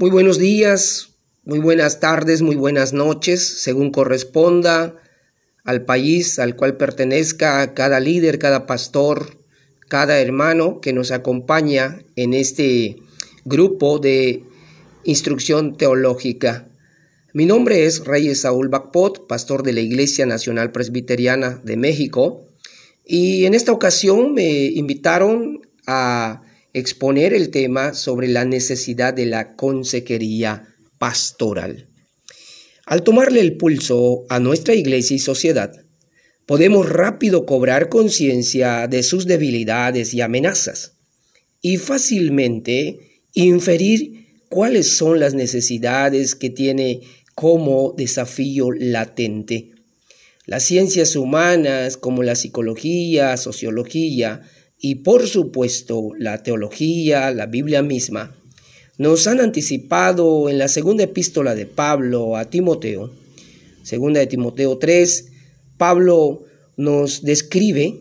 Muy buenos días, muy buenas tardes, muy buenas noches, según corresponda al país al cual pertenezca cada líder, cada pastor, cada hermano que nos acompaña en este grupo de instrucción teológica. Mi nombre es Reyes Saúl Bacpot, pastor de la Iglesia Nacional Presbiteriana de México, y en esta ocasión me invitaron a exponer el tema sobre la necesidad de la consejería pastoral. Al tomarle el pulso a nuestra iglesia y sociedad, podemos rápido cobrar conciencia de sus debilidades y amenazas y fácilmente inferir cuáles son las necesidades que tiene como desafío latente. Las ciencias humanas como la psicología, sociología, y por supuesto la teología, la Biblia misma, nos han anticipado en la segunda epístola de Pablo a Timoteo, segunda de Timoteo 3, Pablo nos describe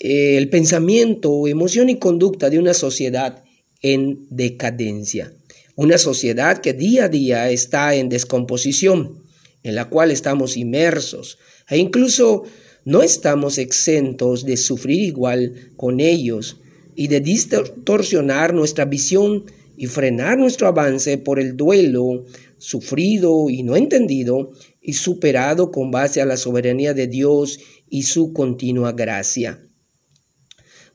eh, el pensamiento, emoción y conducta de una sociedad en decadencia, una sociedad que día a día está en descomposición, en la cual estamos inmersos. E incluso no estamos exentos de sufrir igual con ellos y de distorsionar nuestra visión y frenar nuestro avance por el duelo sufrido y no entendido y superado con base a la soberanía de Dios y su continua gracia.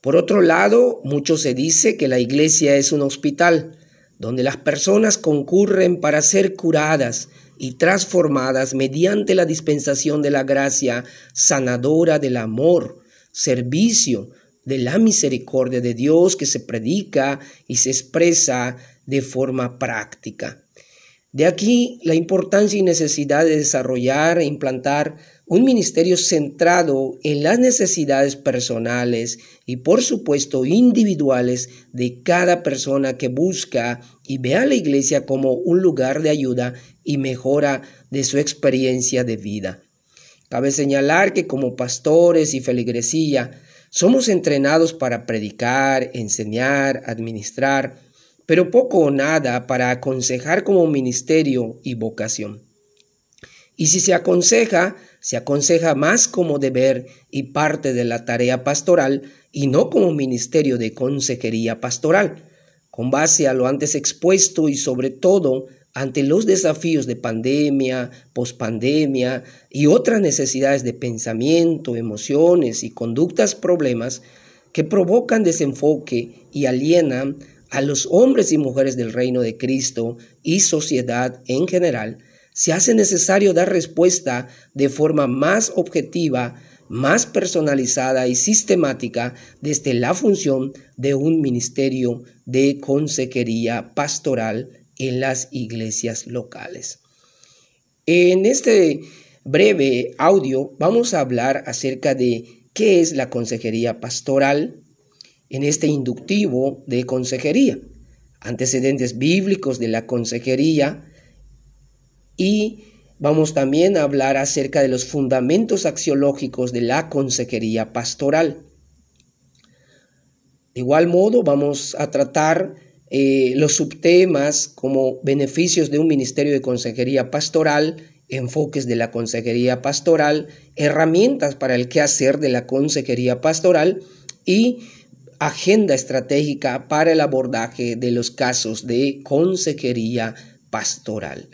Por otro lado, mucho se dice que la iglesia es un hospital donde las personas concurren para ser curadas, y transformadas mediante la dispensación de la gracia sanadora del amor, servicio, de la misericordia de Dios que se predica y se expresa de forma práctica. De aquí la importancia y necesidad de desarrollar e implantar un ministerio centrado en las necesidades personales y por supuesto individuales de cada persona que busca y ve a la iglesia como un lugar de ayuda y mejora de su experiencia de vida. Cabe señalar que como pastores y feligresía somos entrenados para predicar, enseñar, administrar, pero poco o nada para aconsejar como ministerio y vocación. Y si se aconseja, se aconseja más como deber y parte de la tarea pastoral y no como ministerio de consejería pastoral. Con base a lo antes expuesto y sobre todo ante los desafíos de pandemia, pospandemia y otras necesidades de pensamiento, emociones y conductas problemas que provocan desenfoque y alienan a los hombres y mujeres del reino de Cristo y sociedad en general, se hace necesario dar respuesta de forma más objetiva, más personalizada y sistemática desde la función de un ministerio de consejería pastoral en las iglesias locales. En este breve audio vamos a hablar acerca de qué es la consejería pastoral en este inductivo de consejería, antecedentes bíblicos de la consejería y vamos también a hablar acerca de los fundamentos axiológicos de la consejería pastoral. De igual modo vamos a tratar eh, los subtemas como beneficios de un ministerio de consejería pastoral, enfoques de la consejería pastoral, herramientas para el quehacer de la consejería pastoral y agenda estratégica para el abordaje de los casos de consejería pastoral.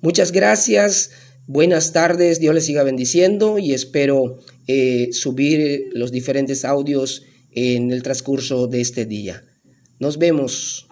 Muchas gracias, buenas tardes, Dios les siga bendiciendo y espero eh, subir los diferentes audios en el transcurso de este día. Nos vemos.